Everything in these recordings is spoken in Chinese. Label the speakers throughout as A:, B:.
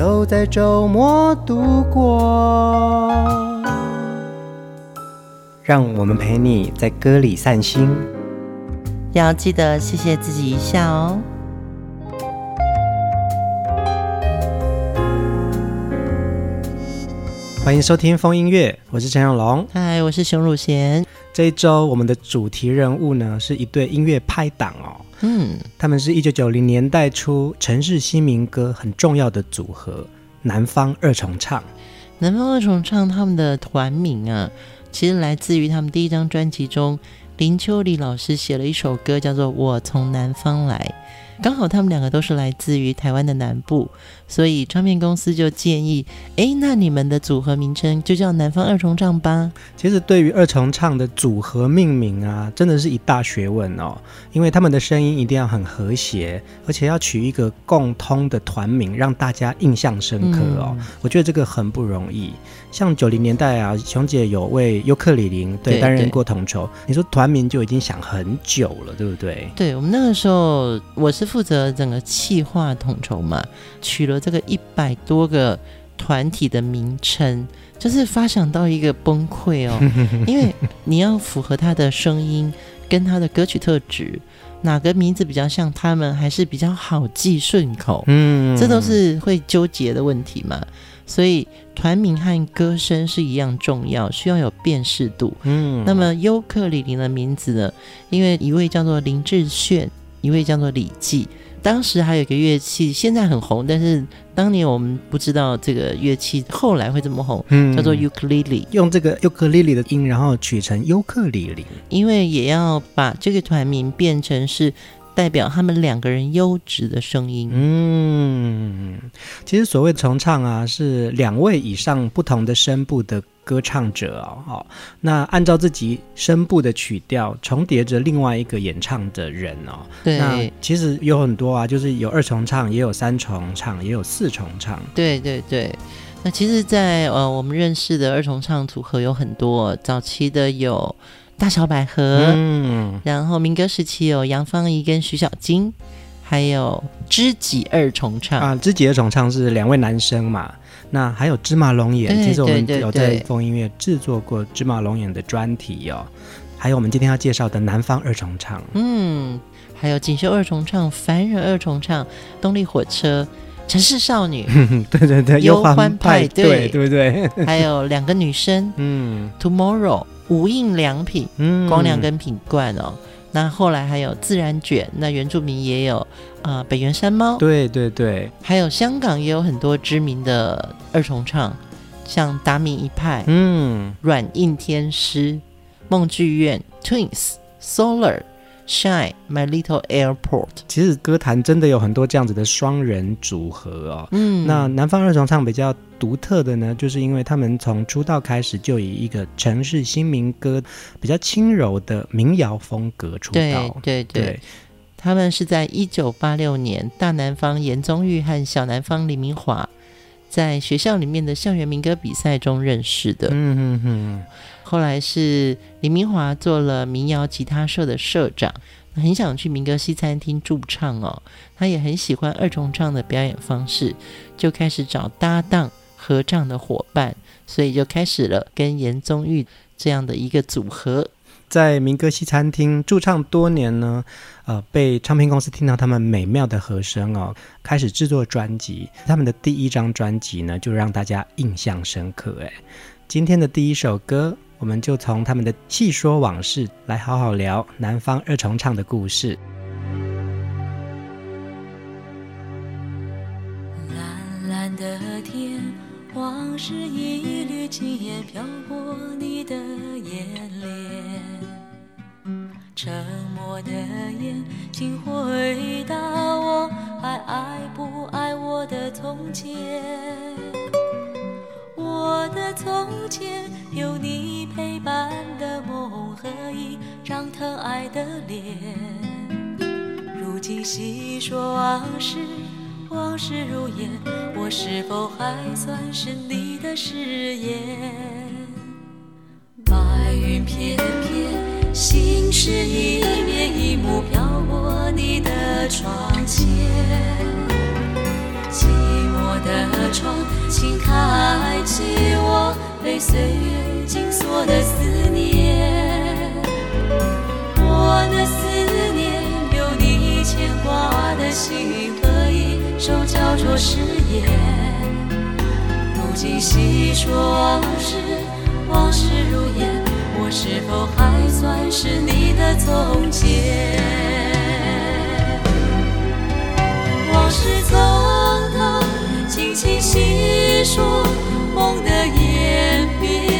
A: 都在周末度过，让我们陪你在歌里散心，
B: 要记得谢谢自己一下哦。
A: 欢迎收听风音乐，我是陈永龙，
B: 嗨，我是熊汝贤。
A: 这一周我们的主题人物呢，是一对音乐拍档哦。嗯，他们是一九九零年代初城市新民歌很重要的组合——南方二重唱。
B: 南方二重唱他们的团名啊，其实来自于他们第一张专辑中，林秋离老师写了一首歌，叫做《我从南方来》。刚好他们两个都是来自于台湾的南部，所以唱片公司就建议：哎，那你们的组合名称就叫南方二重唱吧。
A: 其实对于二重唱的组合命名啊，真的是一大学问哦，因为他们的声音一定要很和谐，而且要取一个共通的团名，让大家印象深刻哦。嗯、我觉得这个很不容易。像九零年代啊，熊姐有为尤克里林对担任过统筹，你说团名就已经想很久了，对不对？
B: 对，我们那个时候，我是负责整个企划统筹嘛，取了这个一百多个团体的名称，就是发想到一个崩溃哦，因为你要符合他的声音跟他的歌曲特质，哪个名字比较像他们，还是比较好记顺口，嗯，这都是会纠结的问题嘛。所以团名和歌声是一样重要，需要有辨识度。嗯，那么尤克里里的名字呢？因为一位叫做林志炫，一位叫做李记。当时还有一个乐器，现在很红，但是当年我们不知道这个乐器后来会这么红，嗯，叫做尤克里里。
A: 用这个尤克里里的音，然后取成尤克里里，
B: 因为也要把这个团名变成是。代表他们两个人优质的声音。
A: 嗯，其实所谓重唱啊，是两位以上不同的声部的歌唱者哦。哦，那按照自己声部的曲调重叠着另外一个演唱的人哦。
B: 对，
A: 那其实有很多啊，就是有二重唱，也有三重唱，也有四重唱。
B: 对对对。那其实在，在呃我们认识的二重唱组合有很多，早期的有。大小百合，嗯，然后民歌时期有杨芳仪跟徐小菁，还有知己二重唱
A: 啊，知己二重唱是两位男生嘛，那还有芝麻龙眼，其实我们有在风音乐制作过芝麻龙眼的专题哦，还有我们今天要介绍的南方二重唱，
B: 嗯，还有锦绣二重唱、凡人二重唱、动力火车、城市少女，
A: 对对对，
B: 忧欢派对，
A: 对不对？
B: 还有两个女生，嗯，Tomorrow。无印良品，嗯，光良跟品冠哦，那后来还有自然卷，那原住民也有啊、呃，北原山猫，
A: 对对对，
B: 还有香港也有很多知名的二重唱，像达明一派，嗯，软硬天师，梦剧院，Twins，Solar。Shine My Little Airport，
A: 其实歌坛真的有很多这样子的双人组合哦。嗯，那南方二重唱比较独特的呢，就是因为他们从出道开始就以一个城市新民歌比较轻柔的民谣风格出道。
B: 对对对，对他们是在一九八六年，大南方严宗玉和小南方李明华在学校里面的校园民歌比赛中认识的。嗯嗯嗯。后来是李明华做了民谣吉他社的社长，很想去民歌西餐厅驻唱哦。他也很喜欢二重唱的表演方式，就开始找搭档合唱的伙伴，所以就开始了跟严宗玉这样的一个组合。
A: 在民歌西餐厅驻唱多年呢，呃，被唱片公司听到他们美妙的和声哦，开始制作专辑。他们的第一张专辑呢，就让大家印象深刻。哎，今天的第一首歌。我们就从他们的戏说往事来好好聊南方二重唱的故事。
C: 蓝蓝的天，往事一缕轻烟飘过你的眼帘，沉默的眼请回答我，还爱不爱我的从前？我的从前有你陪伴的梦和一张疼爱的脸。如今细说往事，往事如烟，我是否还算是你的誓言？白云片片，心事一面一幕飘过你的窗前。寂寞的窗，请开启我被岁月紧锁的思念。我的思念，有你牵挂的心和一首叫做誓言。如今细说往事，往事如烟，我是否还算是你的从前？往事从。轻轻细说梦的演变，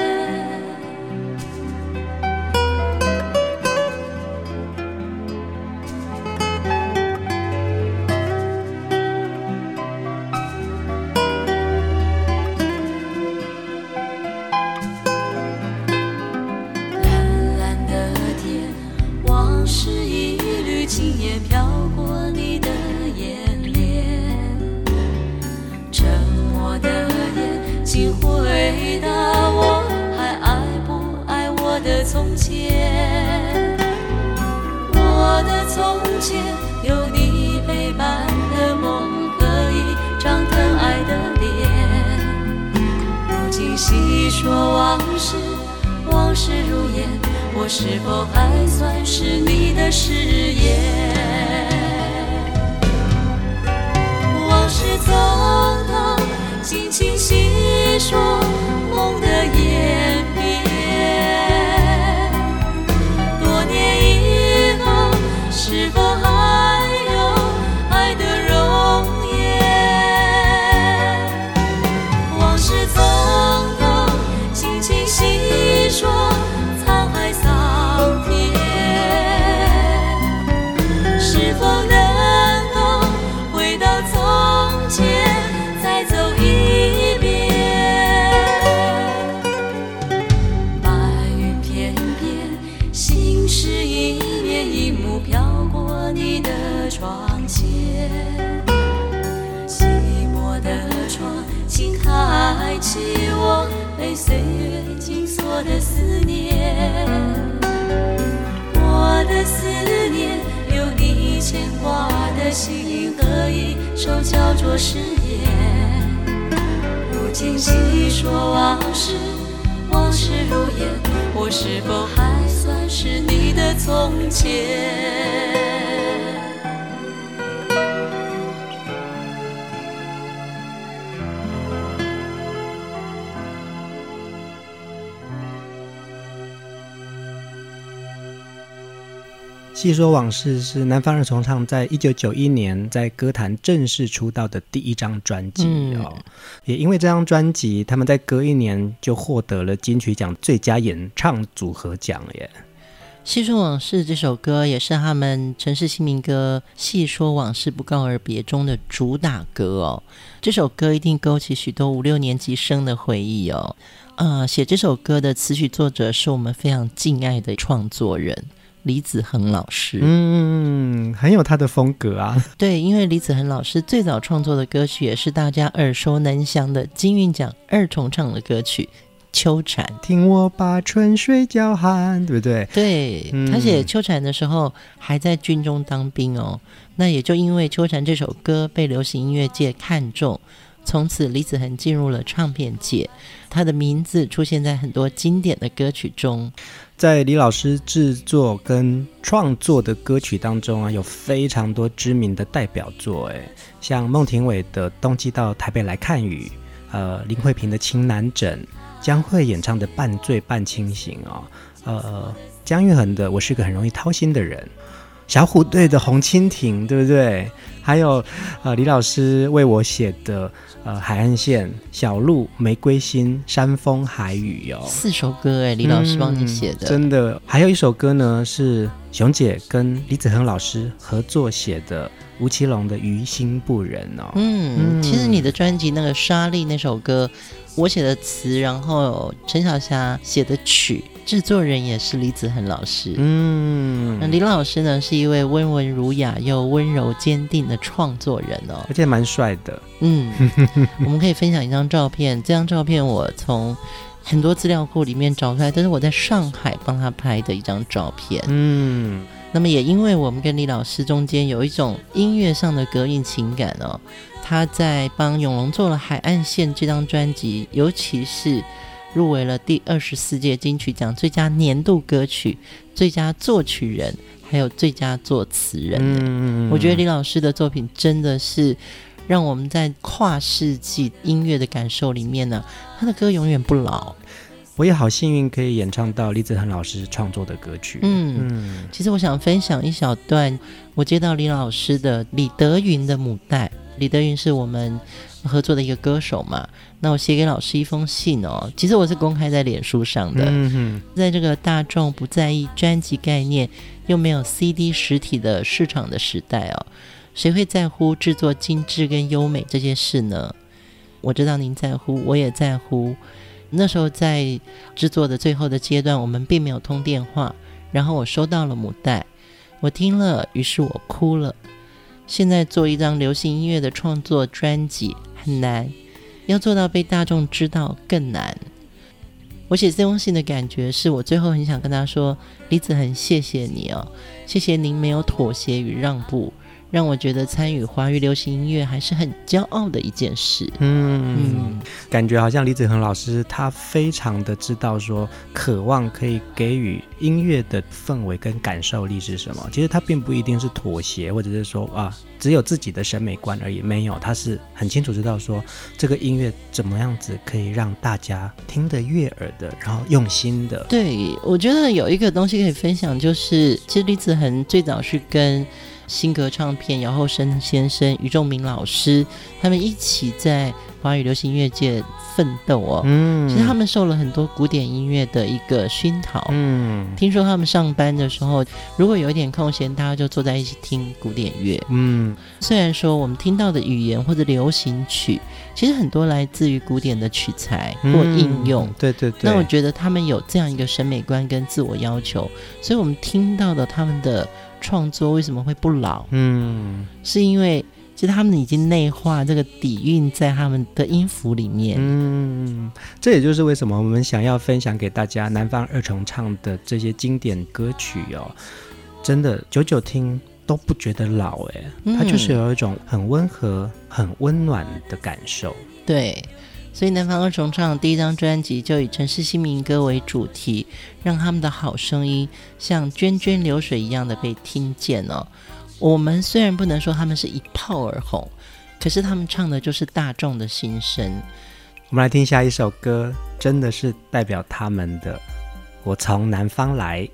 C: 说往事，往事如烟，我是否还算是你的誓言？往事匆匆，轻轻细说梦的演变。多年以后，是否还？心意合一，手叫做誓言。如今细说往事，往事如烟，我是否还算是你的从前？
A: 南方二重唱在一九九一年在歌坛正式出道的第一张专辑哦，嗯、也因为这张专辑，他们在隔一年就获得了金曲奖最佳演唱组合奖耶。
B: 细说往事这首歌也是他们城市新民歌《细说往事不告而别》中的主打歌哦。这首歌一定勾起许多五六年级生的回忆哦。呃，写这首歌的词曲作者是我们非常敬爱的创作人。李子恒老师，
A: 嗯，嗯，很有他的风格啊。
B: 对，因为李子恒老师最早创作的歌曲也是大家耳熟能详的金韵奖二重唱的歌曲。秋蝉，
A: 听我把春水叫寒，对不对？
B: 对，嗯、他写秋蝉的时候还在军中当兵哦。那也就因为秋蝉这首歌被流行音乐界看中，从此李子恒进入了唱片界，他的名字出现在很多经典的歌曲中。
A: 在李老师制作跟创作的歌曲当中啊，有非常多知名的代表作，哎，像孟庭苇的《冬季到台北来看雨》，呃，林慧萍的《情难枕》。江蕙演唱的《半醉半清醒》哦，呃，姜育恒的《我是个很容易掏心的人》，小虎队的《红蜻蜓》，对不对？还有呃，李老师为我写的呃《海岸线》、小路、玫瑰心、山风海雨哦，
B: 四首歌哎，李老师帮你写的，
A: 嗯，真的。还有一首歌呢，是熊姐跟李子恒老师合作写的。吴奇隆的《于心不忍》哦，
B: 嗯，嗯，其实你的专辑那个《沙粒》那首歌，我写的词，然后陈小霞写的曲，制作人也是李子恒老师。嗯，那李老师呢，是一位温文儒雅又温柔坚定的创作人哦，
A: 而且蛮帅的。
B: 嗯，我们可以分享一张照片，这张照片我从很多资料库里面找出来，这是我在上海帮他拍的一张照片。嗯。那么也因为我们跟李老师中间有一种音乐上的革命情感哦，他在帮永龙做了《海岸线》这张专辑，尤其是入围了第二十四届金曲奖最佳年度歌曲、最佳作曲人，还有最佳作词人。嗯，我觉得李老师的作品真的是让我们在跨世纪音乐的感受里面呢，他的歌永远不老。
A: 我也好幸运可以演唱到李子恒老师创作的歌曲。
B: 嗯嗯，其实我想分享一小段，我接到李老师的李德云的母带。李德云是我们合作的一个歌手嘛，那我写给老师一封信哦。其实我是公开在脸书上的。嗯哼，在这个大众不在意专辑概念，又没有 CD 实体的市场的时代哦，谁会在乎制作精致跟优美这件事呢？我知道您在乎，我也在乎。那时候在制作的最后的阶段，我们并没有通电话。然后我收到了母带，我听了，于是我哭了。现在做一张流行音乐的创作专辑很难，要做到被大众知道更难。我写这封信的感觉是我最后很想跟他说：李子恒，谢谢你哦，谢谢您没有妥协与让步。让我觉得参与华语流行音乐还是很骄傲的一件事。嗯
A: 嗯，感觉好像李子恒老师他非常的知道说，渴望可以给予音乐的氛围跟感受力是什么。其实他并不一定是妥协，或者是说啊，只有自己的审美观而已。没有，他是很清楚知道说，这个音乐怎么样子可以让大家听得悦耳的，然后用心的。
B: 对，我觉得有一个东西可以分享，就是其实李子恒最早是跟。新格唱片姚厚生先生、于仲明老师，他们一起在华语流行音乐界奋斗哦。嗯，其实他们受了很多古典音乐的一个熏陶。嗯，听说他们上班的时候，如果有一点空闲，大家就坐在一起听古典乐。嗯，虽然说我们听到的语言或者流行曲，其实很多来自于古典的曲材或应用。
A: 嗯，对对对。
B: 那我觉得他们有这样一个审美观跟自我要求，所以我们听到的他们的。创作为什么会不老？嗯，是因为其实他们已经内化这个底蕴在他们的音符里面。
A: 嗯，这也就是为什么我们想要分享给大家南方二重唱的这些经典歌曲哦，真的久久听都不觉得老哎，它就是有一种很温和、很温暖的感受。
B: 对。所以南方二重唱第一张专辑就以城市新民歌为主题，让他们的好声音像涓涓流水一样的被听见哦。我们虽然不能说他们是一炮而红，可是他们唱的就是大众的心声。
A: 我们来听下一首歌，真的是代表他们的。我从南方
C: 来。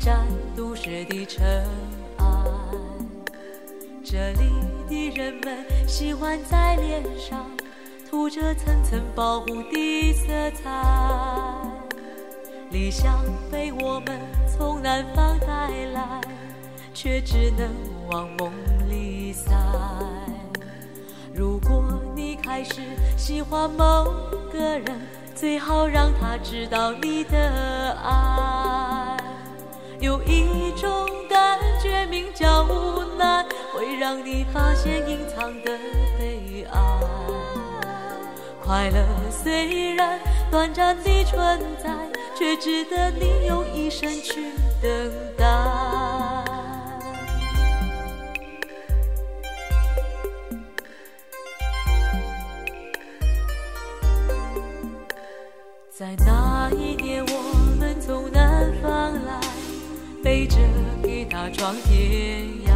C: 别占都市的尘埃，这里的人们喜欢在脸上涂着层层保护的色彩。理想被我们从南方带来，却只能往梦里塞。如果你开始喜欢某个人，最好让他知道你的爱。有一种感觉名叫无奈，会让你发现隐藏的悲哀。快乐虽然短暂的存在，却值得你用一生去等待。在那一年，我们从南方来，背着吉他闯天涯，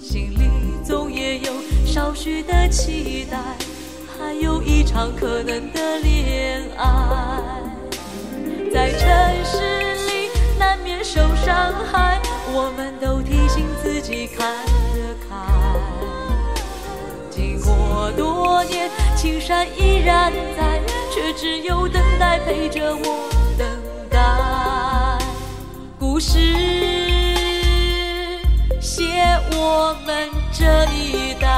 C: 心里总也有少许的期待，还有一场可能的恋爱。在城市里难免受伤害，我们都提醒自己看得开。经过多年，青山依然在。却只有等待陪着我等待，故事写我们这一代，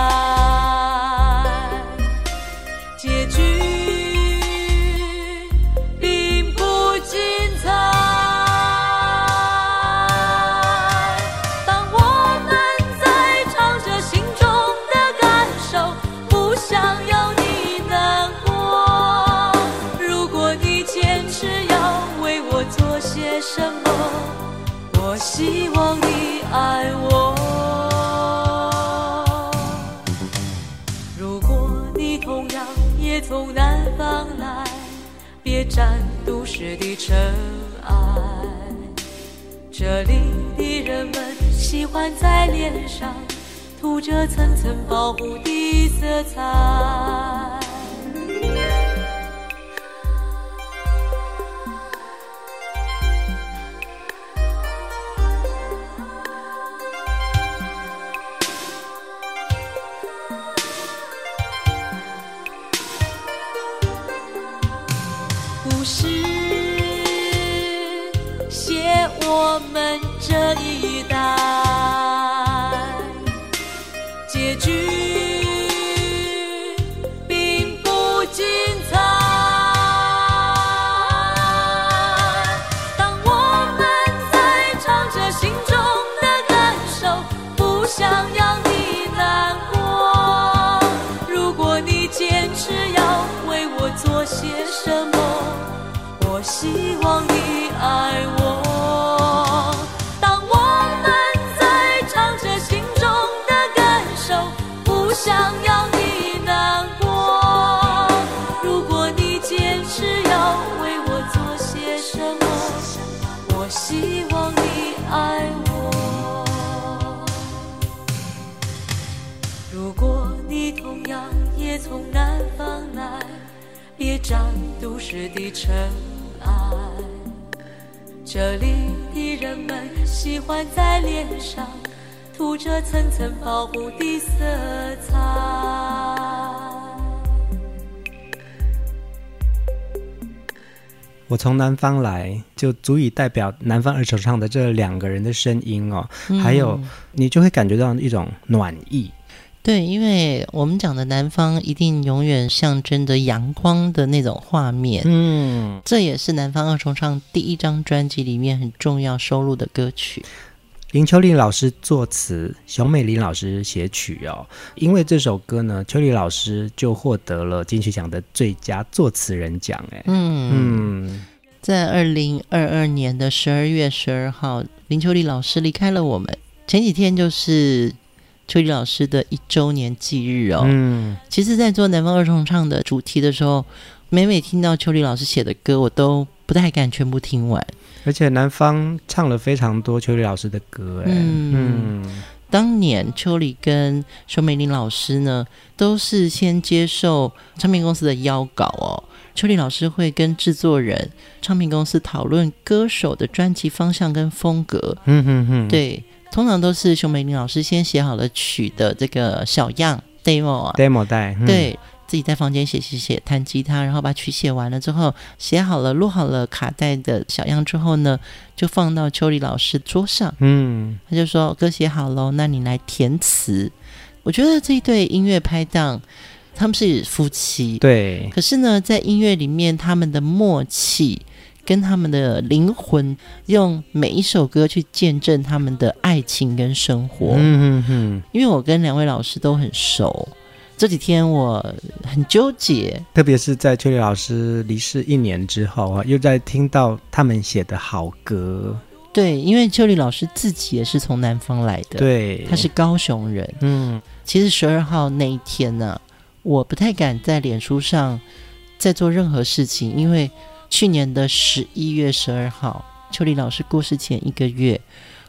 C: 的尘埃。这里的人们喜欢在脸上涂着层层保护的色彩。
A: 从南方来，就足以代表南方二重唱的这两个人的声音哦，嗯、还有你就会感觉到一种暖意。
B: 对，因为我们讲的南方一定永远象征着阳光的那种画面，嗯，这也是南方二重唱第一张专辑里面很重要收录的歌曲。
A: 林秋离老师作词，熊美玲老师写曲哦。因为这首歌呢，秋离老师就获得了金曲奖的最佳作词人奖。哎，嗯
B: 嗯，在二零二二年的十二月十二号，林秋离老师离开了我们。前几天就是。秋离老师的一周年忌日哦，嗯，其实，在做南方儿童唱的主题的时候，每每听到秋离老师写的歌，我都不太敢全部听完。
A: 而且南方唱了非常多秋离老师的歌，哎，嗯，
B: 嗯，当年秋离跟熊美玲老师呢，都是先接受唱片公司的邀稿哦，秋丽老师会跟制作人、唱片公司讨论歌手的专辑方向跟风格，嗯哼哼，对。通常都是熊美玲老师先写好了曲的这个小样 demo 啊
A: ，demo 带，嗯、
B: 对自己在房间写写写，弹吉他，然后把曲写完了之后，写好了录好了卡带的小样之后呢，就放到秋丽老师桌上，嗯，他就说歌写好喽，那你来填词。我觉得这一对音乐拍档他们是夫妻，
A: 对。
B: 可是呢，在音乐里面，他们的默契跟他们的灵魂，用每一首歌去见证他们的爱情跟生活。
A: 嗯嗯嗯。
B: 因为我跟两位老师都很熟，这几天我很纠结，
A: 特别是在秋丽老师离世一年之后啊，又在听到他们写的好歌。
B: 对，因为秋丽老师自己也是从南方来的，
A: 对，
B: 他是高雄人。
A: 嗯，
B: 其实十二号那一天呢、啊，我不太敢在脸书上再做任何事情，因为去年的十一月十二号，秋丽老师过世前一个月，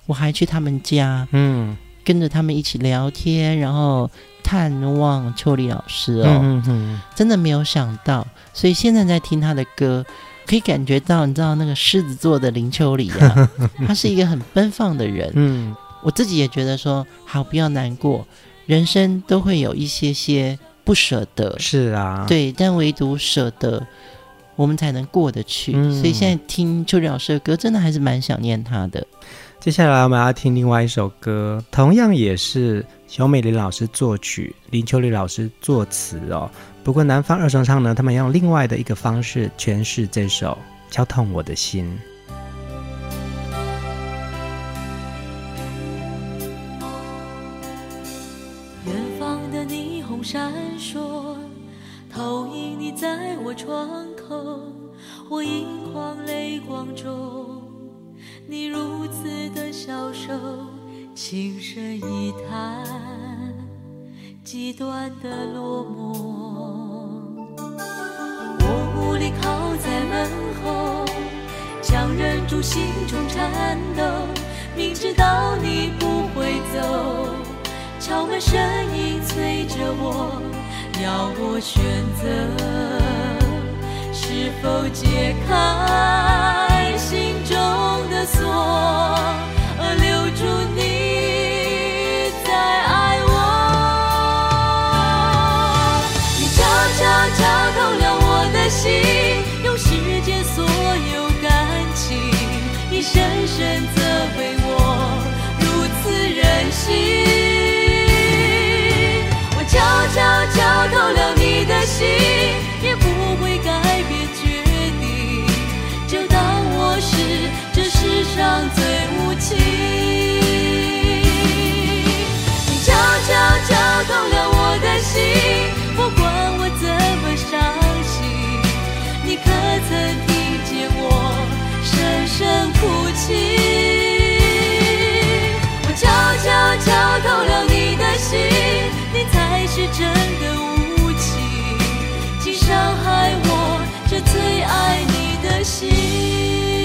B: 我还去他们家，
A: 嗯，
B: 跟着他们一起聊天，然后探望秋丽老师哦，
A: 嗯嗯，
B: 真的没有想到，所以现在在听他的歌。可以感觉到，你知道那个狮子座的林秋离啊，他是一个很奔放的人。
A: 嗯，
B: 我自己也觉得说，好，不要难过，人生都会有一些些不舍得。
A: 是啊，
B: 对，但唯独舍得，我们才能过得去。嗯，所以现在听秋离老师的歌，真的还是蛮想念他的。
A: 接下来我们要听另外一首歌，同样也是小美玲老师作曲，林秋离老师作词哦。不过南方二重唱呢，他们用另外的一个方式诠释这首《敲痛我的心》。
C: 我窗口，我盈眶泪光中，你如此的消瘦，轻声一叹，极端的落寞。我无力靠在门后，强忍住心中颤抖，明知道你不会走，敲门声音催着我，要我选择，是否解开心中的锁，而留住你再爱我。你悄悄敲痛了我的心。用世间所有感情，你深深责备我如此任性，我悄悄敲透了你的心，最无情。你悄悄敲痛了我的心，不管我怎么伤心，你可曾听见我声声哭泣？我悄悄敲痛了你的心，你才是真的无情，竟伤害我这最爱你的心。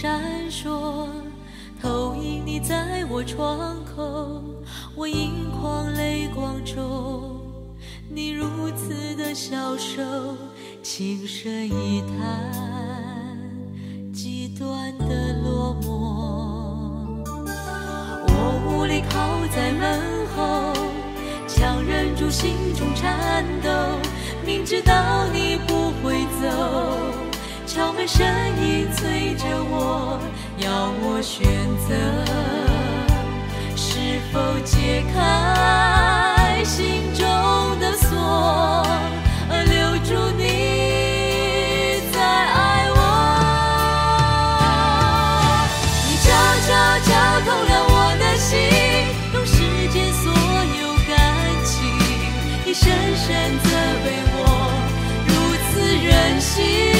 C: 闪烁，投影你在我窗口，我盈眶泪光中，你如此的消瘦，轻声一叹，极端的落寞。我无力靠在门后，强忍住心中颤抖，明知道你不会走。敲门声音催着我，要我选择，是否解开心中的锁，而留住你再爱我。你悄悄敲痛了我的心，用世间所有感情，你深深责备我如此任性。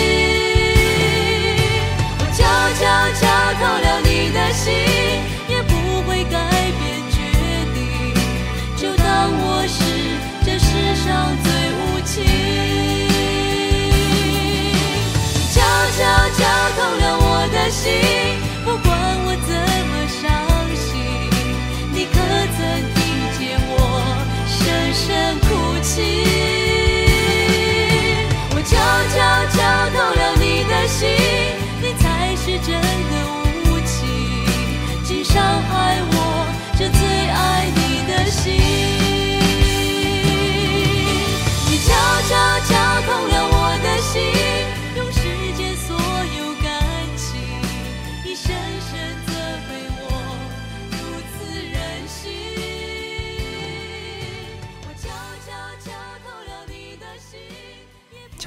C: 心，也不会改变决定，就当我是这世上最无情。你悄悄敲痛了我的心，不管我怎么伤心，你可曾听见我深深哭泣？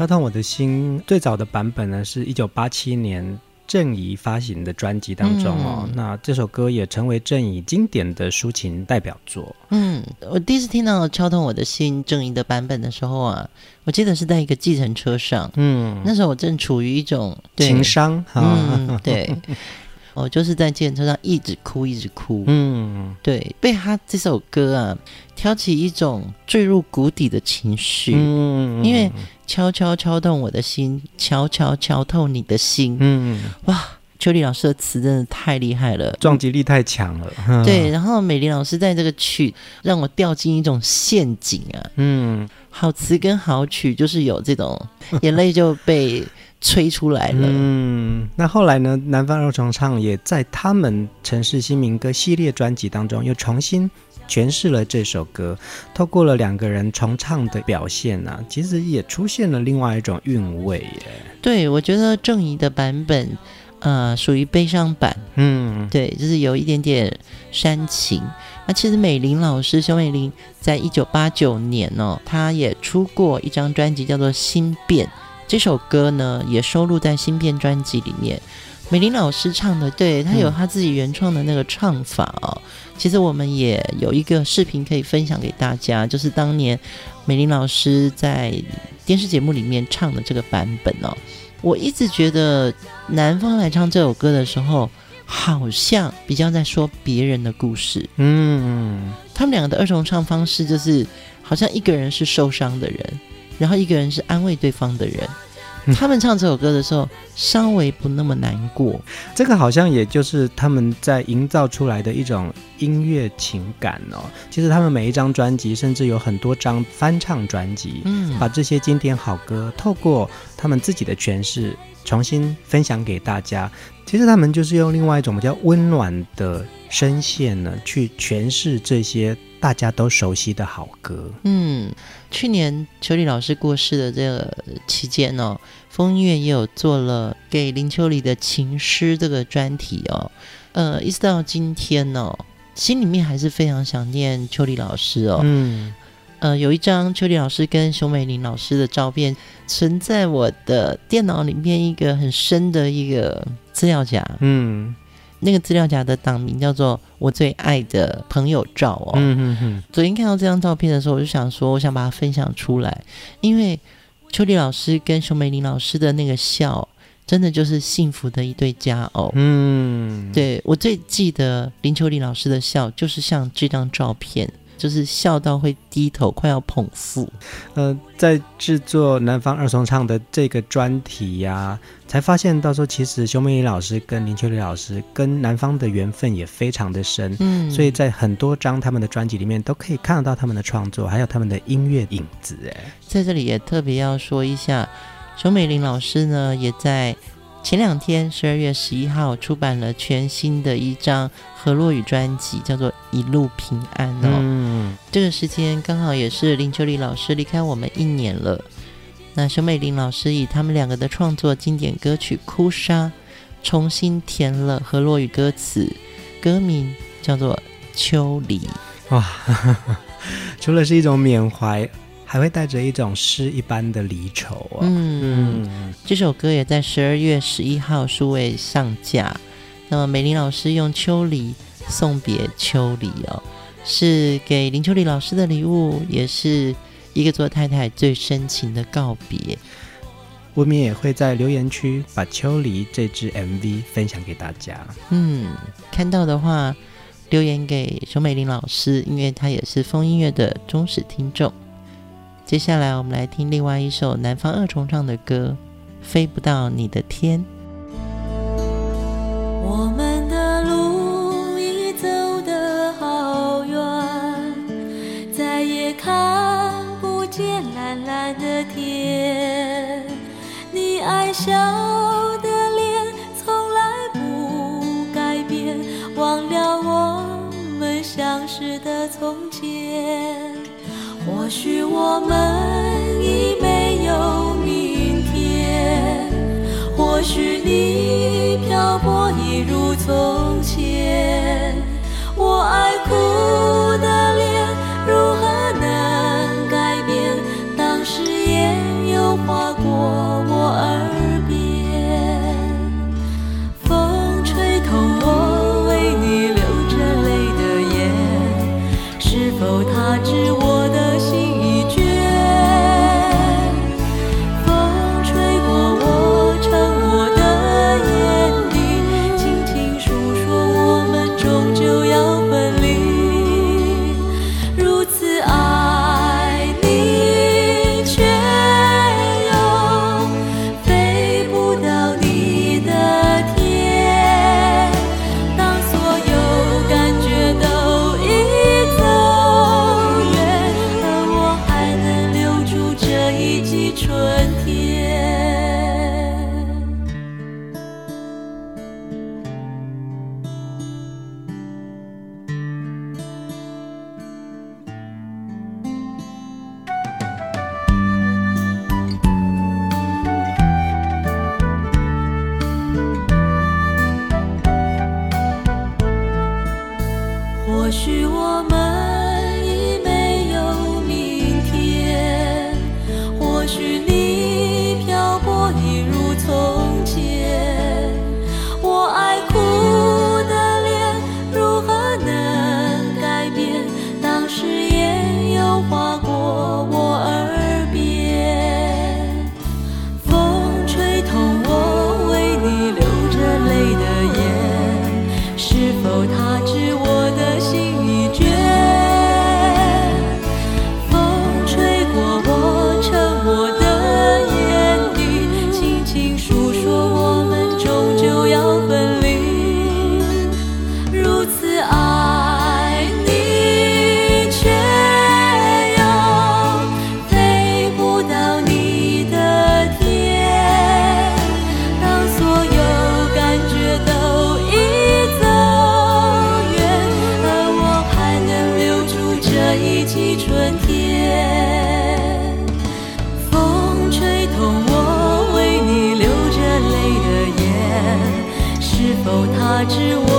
A: 敲痛我的心最早的版本呢，是一九八七年。郑怡发行的专辑当中哦，嗯、那这首歌也成为郑怡经典的抒情代表作。
B: 嗯，我第一次听到《敲痛我的心》郑怡的版本的时候啊，我记得是在一个计程车上。嗯，那时候我正处于一种
A: 情商。
B: 嗯，对。我就是在计程车上一直哭，一直哭。嗯，对，被他这首歌啊挑起一种坠入谷底的情绪。嗯，因为敲敲敲动我的心，敲敲敲透你的心。嗯，哇，秋丽老师的词真的太厉害了，
A: 撞击力太强了。嗯、
B: 对，然后美玲老师在这个曲让我掉进一种陷阱啊。嗯，好词跟好曲就是有这种眼泪就被。吹出来了。
A: 嗯，那后来呢？南方二重唱也在他们城市新民歌系列专辑当中又重新诠释了这首歌。透过了两个人重唱的表现呢、啊，其实也出现了另外一种韵味耶。
B: 对，我觉得郑怡的版本，呃，属于悲伤版。嗯，对，就是有一点点煽情。那其实美玲老师，熊美玲，在一九八九年哦，她也出过一张专辑，叫做《心变》。这首歌呢，也收录在新片专辑里面。美玲老师唱的，对，她有她自己原创的那个唱法哦。嗯、其实我们也有一个视频可以分享给大家，就是当年美玲老师在电视节目里面唱的这个版本哦。我一直觉得南方来唱这首歌的时候，好像比较在说别人的故事。嗯，他们两个的二重唱方式，就是好像一个人是受伤的人。然后一个人是安慰对方的人，他们唱这首歌的时候稍微不那么难过。
A: 这个好像也就是他们在营造出来的一种音乐情感哦。其实他们每一张专辑，甚至有很多张翻唱专辑，嗯，把这些经典好歌透过他们自己的诠释重新分享给大家。其实他们就是用另外一种比较温暖的声线呢，去诠释这些大家都熟悉的好歌。
B: 嗯。去年秋丽老师过世的这个期间哦，风音乐也有做了给林秋离的情诗这个专题哦，呃，一直到今天哦，心里面还是非常想念秋丽老师哦。嗯，呃，有一张秋丽老师跟熊美玲老师的照片存在我的电脑里面一个很深的一个资料夹。嗯。那个资料夹的档名叫做“我最爱的朋友照”哦。嗯嗯嗯。昨天看到这张照片的时候，我就想说，我想把它分享出来，因为秋丽老师跟熊美玲老师的那个笑，真的就是幸福的一对佳偶。嗯，对，我最记得林秋丽老师的笑，就是像这张照片。就是笑到会低头，快要捧腹。
A: 呃，在制作南方二重唱的这个专题呀、啊，才发现到时候其实熊美玲老师跟林秋离老师跟南方的缘分也非常的深。嗯，所以在很多张他们的专辑里面都可以看得到他们的创作，还有他们的音乐影子。哎，
B: 在这里也特别要说一下，熊美玲老师呢，也在。前两天，十二月十一号出版了全新的一张何洛雨专辑，叫做《一路平安》哦。嗯，这个时间刚好也是林秋离老师离开我们一年了。那熊美玲老师以他们两个的创作经典歌曲《哭砂》，重新填了河洛语歌词，歌名叫做《秋离》。哇，
A: 除了是一种缅怀。还会带着一种诗一般的离愁啊。
B: 嗯，嗯，这首歌也在十二月十一号数位上架。那么美玲老师用《秋离》送别秋离哦，是给林秋离老师的礼物，也是一个做太太最深情的告别。
A: 我们也会在留言区把《秋离》这支 MV 分享给大家。
B: 嗯，看到的话留言给熊美玲老师，因为她也是风音乐的忠实听众。接下来，我们来听另外一首南方二重唱的歌《飞不到你的天》。
C: 笑的脸从来不改变，忘了我们相识的从前。或许我们已没有明天，或许你漂泊一如从前。我爱哭的我知我。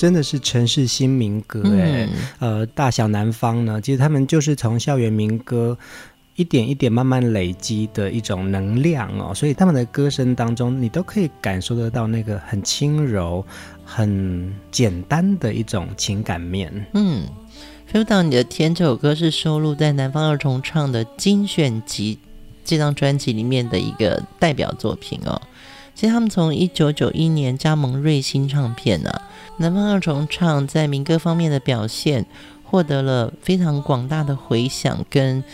A: 真的是城市新民歌哎，嗯、呃，大小南方呢，其实他们就是从校园民歌一点一点慢慢累积的一种能量哦，所以他们的歌声当中，你都可以感受得到那个很轻柔、很简单的一种情感面。
B: 嗯，《飞不到你的天》这首歌是收录在南方二重唱的精选集这张专辑里面的一个代表作品哦。其实他们从一九九一年加盟瑞星唱片呢、啊。南方二重唱在民歌方面的表现，获得了非常广大的回响跟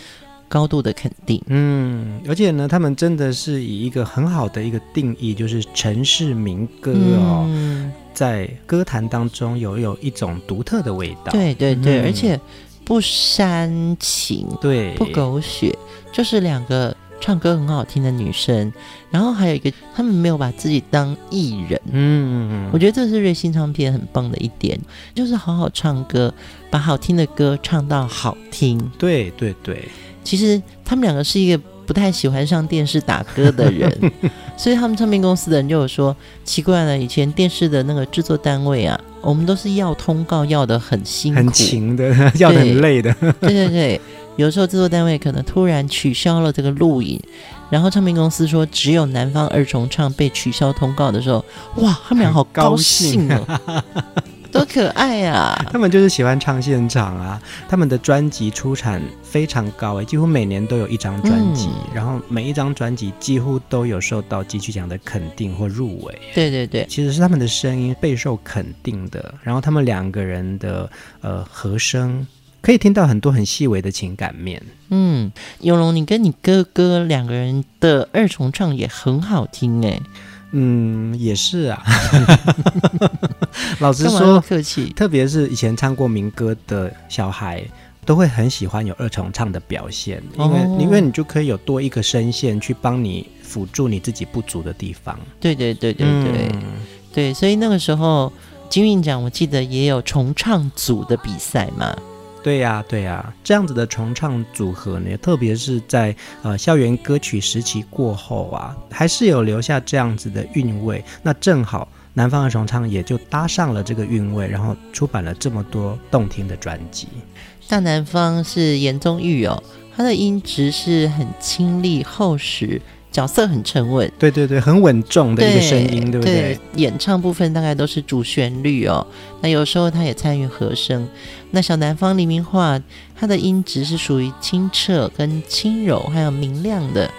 B: 高度的肯定。
A: 嗯，而且呢，他们真的是以一个很好的一个定义，就是城市民歌哦，嗯、在歌坛当中有有一种独特的味道。
B: 对对对，嗯、而且不煽情，
A: 对，
B: 不狗血，就是两个。唱歌很好听的女生，然后还有一个，他们没有把自己当艺人。嗯，我觉得这是瑞星唱片很棒的一点，就是好好唱歌，把好听的歌唱到好听。
A: 对对对，
B: 其实他们两个是一个不太喜欢上电视打歌的人，所以他们唱片公司的人就有说，奇怪了，以前电视的那个制作单位啊，我们都是要通告要的很辛苦、
A: 很勤的，要的很累的。
B: 对对对。有时候制作单位可能突然取消了这个录影，然后唱片公司说只有南方二重唱被取消通告的时候，哇，他们俩好高兴哦，多可爱呀、啊！
A: 他们就是喜欢唱现场啊，他们的专辑出产非常高诶，几乎每年都有一张专辑，嗯、然后每一张专辑几乎都有受到金曲奖的肯定或入围。
B: 对对对，
A: 其实是他们的声音备受肯定的，然后他们两个人的呃和声。可以听到很多很细微的情感面。
B: 嗯，永龙，你跟你哥哥两个人的二重唱也很好听哎。
A: 嗯，也是啊。老实说，
B: 客气。
A: 特别是以前唱过民歌的小孩，都会很喜欢有二重唱的表现，因为、哦、因为你就可以有多一个声线去帮你辅助你自己不足的地方。
B: 对对对对对、嗯、对，所以那个时候金韵奖我记得也有重唱组的比赛嘛。
A: 对呀、对呀、这样子的重唱组合呢，特别是在呃校园歌曲时期过后啊，还是有留下这样子的韵味。那正好南方的重唱也就搭上了这个韵味，然后出版了这么多动听的专辑。
B: 大南方是颜宗玉哦，他的音质是很清丽厚实。角色很沉稳，
A: 对对对，很稳重的一个声音，对，对不对，
B: 对？演唱部分大概都是主旋律哦，那有时候他也参与和声。那小南方黎明化，他的音质是属于清澈、跟轻柔，还有明亮的。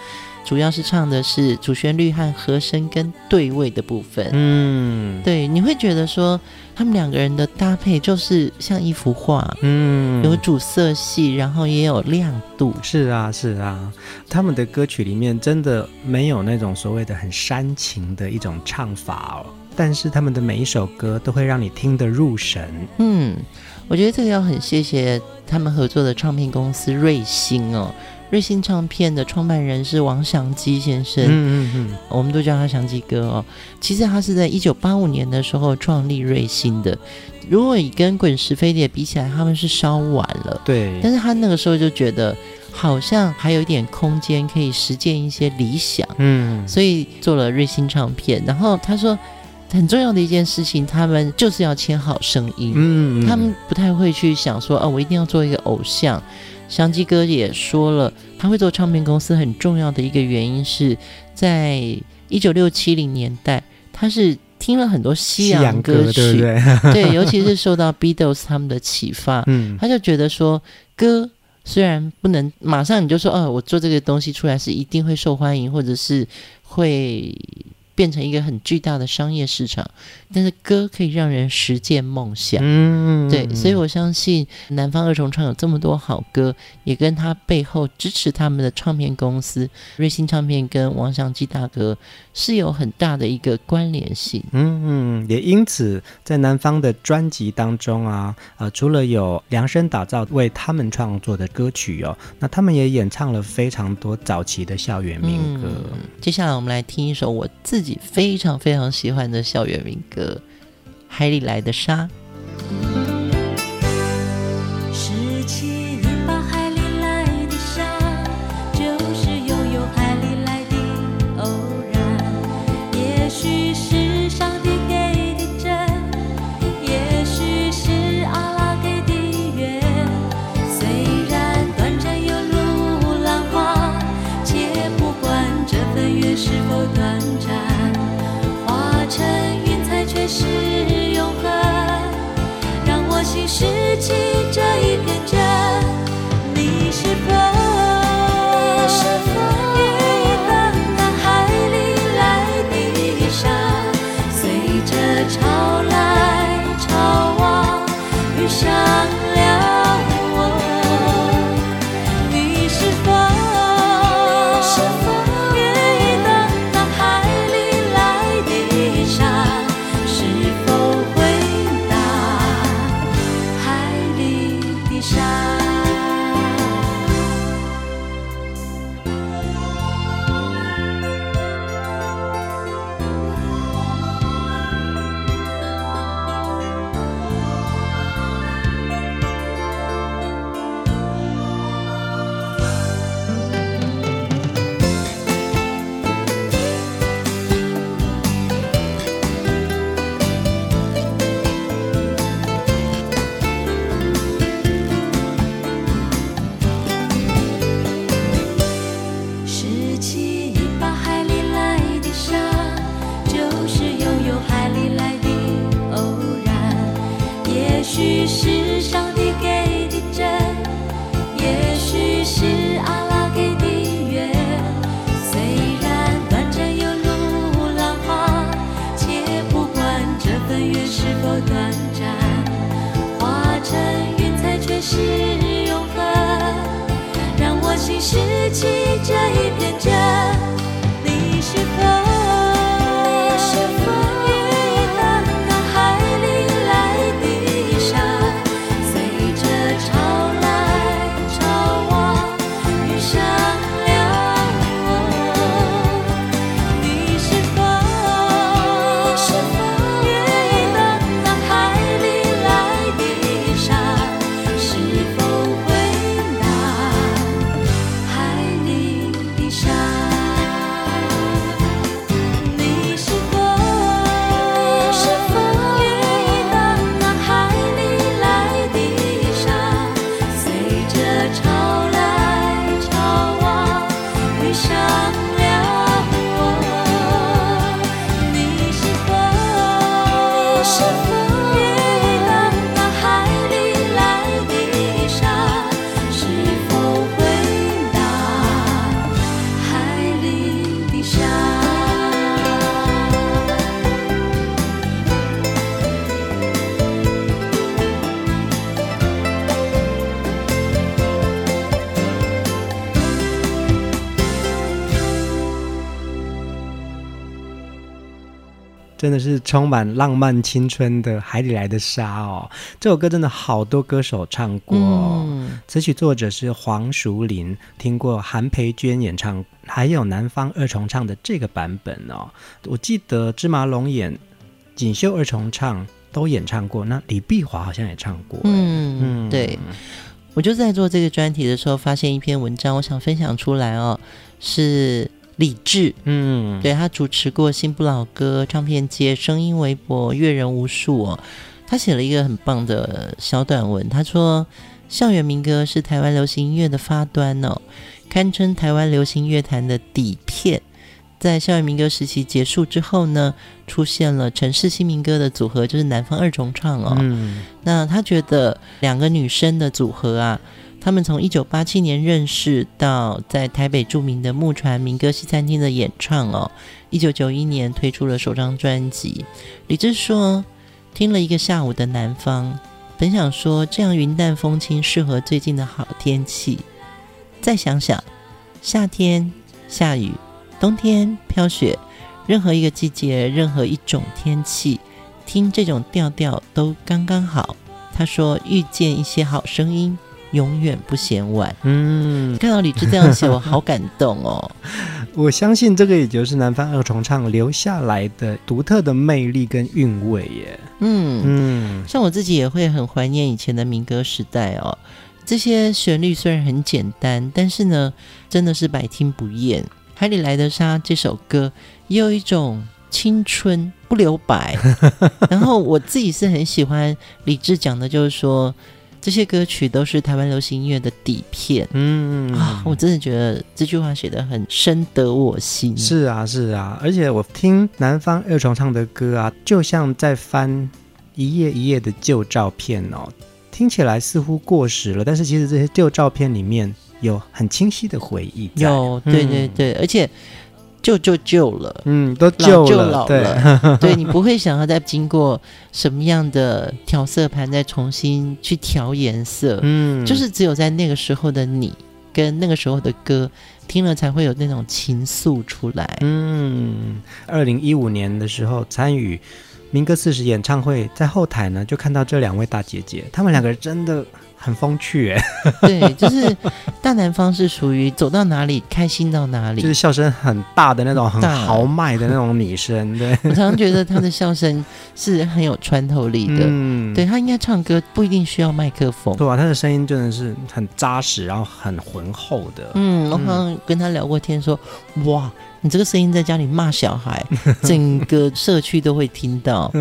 B: 主要是唱的是主旋律和和声跟对位的部分。嗯，对，你会觉得说他们两个人的搭配就是像一幅画，嗯，有主色系，然后也有亮度。
A: 是啊，是啊，他们的歌曲里面真的没有那种所谓的很煽情的一种唱法哦，但是他们的每一首歌都会让你听得入神。
B: 嗯，我觉得这个要很谢谢他们合作的唱片公司瑞星哦。瑞星唱片的创办人是王祥基先生，嗯嗯嗯，我们都叫他祥基哥哦。其实他是在一九八五年的时候创立瑞星的。如果以跟滚石飞碟比起来，他们是稍晚了，
A: 对。
B: 但是他那个时候就觉得好像还有一点空间可以实践一些理想，嗯，所以做了瑞星唱片。然后他说很重要的一件事情，他们就是要签好声音，嗯，他们不太会去想说，哦，我一定要做一个偶像。祥基哥也说了，他会做唱片公司很重要的一个原因是在一九六七零年代，他是听了很多西洋歌曲，
A: 对对？
B: 对，尤其是受到 Beatles 他们的启发，嗯，他就觉得说，歌虽然不能马上你就说，哦，我做这个东西出来是一定会受欢迎，或者是会。变成一个很巨大的商业市场，但是歌可以让人实践梦想。嗯，对，所以我相信南方二重唱有这么多好歌，也跟他背后支持他们的唱片公司瑞星唱片跟王祥基大哥是有很大的一个关联性。
A: 嗯嗯，也因此在南方的专辑当中啊，呃，除了有量身打造为他们创作的歌曲哦，那他们也演唱了非常多早期的校园民歌。
B: 嗯，接下来我们来听一首我自己。非常非常喜欢的校园民歌，《海里来的沙》。
A: 真的是充满浪漫青春的《海里来的沙》哦。这首歌真的好多歌手唱过哦。
B: 嗯，
A: 词曲作者是黄淑玲，听过韩培娟演唱，还有南方二重唱的这个版本哦。我记得芝麻龙眼、锦绣二重唱都演唱过，那李碧华好像也唱过。
B: 嗯嗯，对。我就在做这个专题的时候，发现一篇文章，我想分享出来哦，是。李志，嗯，对，他主持过《新不老歌》唱片街、声音微博、阅人无数哦。他写了一个很棒的小短文，他说：“校园民歌是台湾流行音乐的发端哦，堪称台湾流行乐坛的底片。在校园民歌时期结束之后呢，出现了城市新民歌的组合，就是南方二重唱哦。嗯，那他觉得两个女生的组合啊。”他们从一九八七年认识到在台北著名的木船民歌西餐厅的演唱哦，一九九一年推出了首张专辑。李志说，听了一个下午的南方，本想说这样云淡风轻适合最近的好天气。再想想，夏天下雨，冬天飘雪，任何一个季节，任何一种天气，听这种调调都刚刚好。他说，遇见一些好声音。永远不嫌晚。嗯，看到李志这样写，我好感动哦。
A: 我相信这个也就是南方二重唱留下来的独特的魅力跟韵味耶。
B: 嗯嗯，像我自己也会很怀念以前的民歌时代哦。这些旋律虽然很简单，但是呢，真的是百听不厌。《海里来的沙》这首歌也有一种青春不留白。然后我自己是很喜欢李志讲的，就是说。这些歌曲都是台湾流行音乐的底片，嗯啊，我真的觉得这句话写得很深得我心。
A: 是啊，是啊，而且我听南方二重唱的歌啊，就像在翻一页一页的旧照片哦，听起来似乎过时了，但是其实这些旧照片里面有很清晰的回忆。
B: 有，对对对，嗯、而且。旧就旧了，
A: 嗯，都老就老
B: 了。对，对你不会想要再经过什么样的调色盘再重新去调颜色，嗯，就是只有在那个时候的你跟那个时候的歌听了才会有那种情愫出来。
A: 嗯，二零一五年的时候参与民歌四十演唱会，在后台呢就看到这两位大姐姐，她们两个人真的。很风趣哎，
B: 对，就是大南方是属于走到哪里开心到哪里，
A: 就是笑声很大的那种，很豪迈的那种女生。对，
B: 我常常觉得她的笑声是很有穿透力的。嗯，对，她应该唱歌不一定需要麦克风，
A: 对啊，她的声音真的是很扎实，然后很浑厚的。
B: 嗯，我好像跟她聊过天说，说哇。你这个声音在家里骂小孩，整个社区都会听到。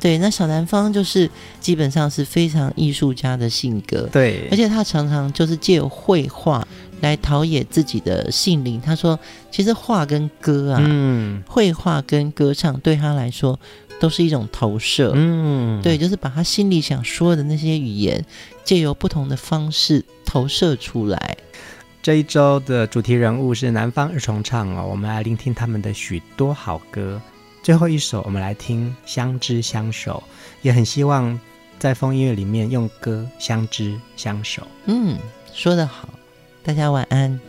B: 对，那小南方就是基本上是非常艺术家的性格。
A: 对，
B: 而且他常常就是借绘画来陶冶自己的性灵。他说，其实画跟歌啊，嗯，绘画跟歌唱对他来说都是一种投射。嗯，对，就是把他心里想说的那些语言，借由不同的方式投射出来。
A: 这一周的主题人物是南方二重唱哦，我们来聆听他们的许多好歌。最后一首，我们来听《相知相守》，也很希望在风音乐里面用歌相知相守。
B: 嗯，说得好，大家晚安。